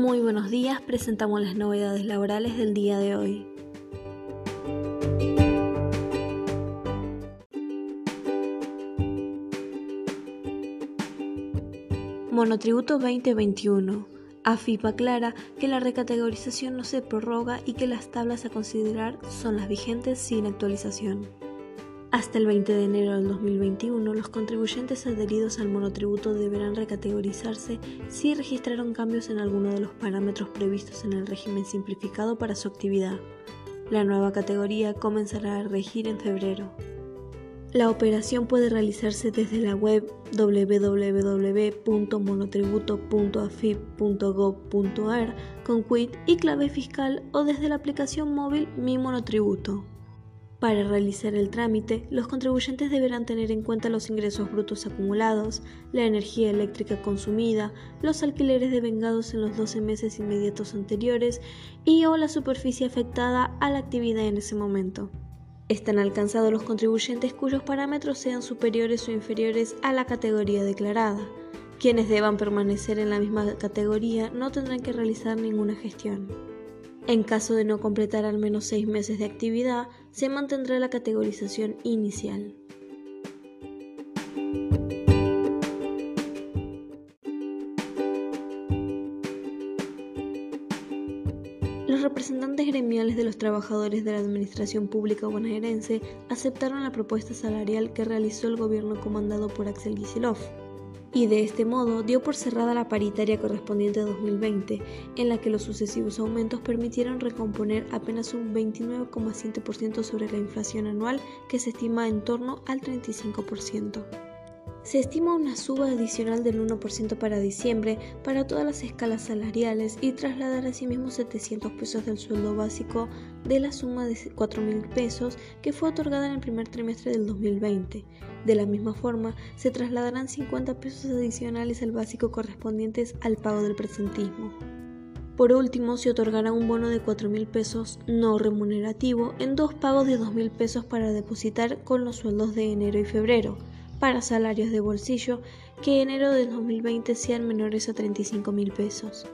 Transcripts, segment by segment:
Muy buenos días, presentamos las novedades laborales del día de hoy. Monotributo 2021. AFIP aclara que la recategorización no se prorroga y que las tablas a considerar son las vigentes sin actualización. Hasta el 20 de enero del 2021, los contribuyentes adheridos al monotributo deberán recategorizarse si registraron cambios en alguno de los parámetros previstos en el régimen simplificado para su actividad. La nueva categoría comenzará a regir en febrero. La operación puede realizarse desde la web www.monotributo.afip.gov.ar con quit y clave fiscal o desde la aplicación móvil Mi Monotributo. Para realizar el trámite, los contribuyentes deberán tener en cuenta los ingresos brutos acumulados, la energía eléctrica consumida, los alquileres devengados en los 12 meses inmediatos anteriores y o la superficie afectada a la actividad en ese momento. Están alcanzados los contribuyentes cuyos parámetros sean superiores o inferiores a la categoría declarada. Quienes deban permanecer en la misma categoría no tendrán que realizar ninguna gestión. En caso de no completar al menos seis meses de actividad, se mantendrá la categorización inicial. Los representantes gremiales de los trabajadores de la Administración Pública bonaerense aceptaron la propuesta salarial que realizó el gobierno comandado por Axel Giselov y de este modo dio por cerrada la paritaria correspondiente a 2020, en la que los sucesivos aumentos permitieron recomponer apenas un 29,7% sobre la inflación anual que se estima en torno al 35%. Se estima una suba adicional del 1% para diciembre para todas las escalas salariales y trasladar asimismo 700 pesos del sueldo básico de la suma de 4.000 pesos que fue otorgada en el primer trimestre del 2020. De la misma forma, se trasladarán 50 pesos adicionales al básico correspondientes al pago del presentismo. Por último, se otorgará un bono de 4.000 pesos no remunerativo en dos pagos de 2.000 pesos para depositar con los sueldos de enero y febrero para salarios de bolsillo que enero de 2020 sean menores a 35 mil pesos.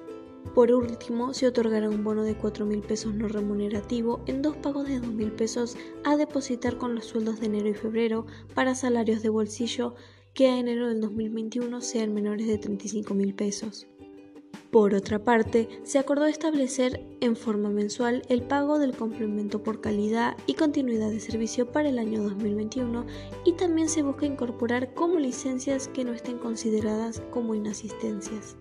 Por último, se otorgará un bono de 4 mil pesos no remunerativo en dos pagos de 2 mil pesos a depositar con los sueldos de enero y febrero para salarios de bolsillo que a enero del 2021 sean menores de 35 mil pesos. Por otra parte, se acordó establecer en forma mensual el pago del complemento por calidad y continuidad de servicio para el año 2021 y también se busca incorporar como licencias que no estén consideradas como inasistencias.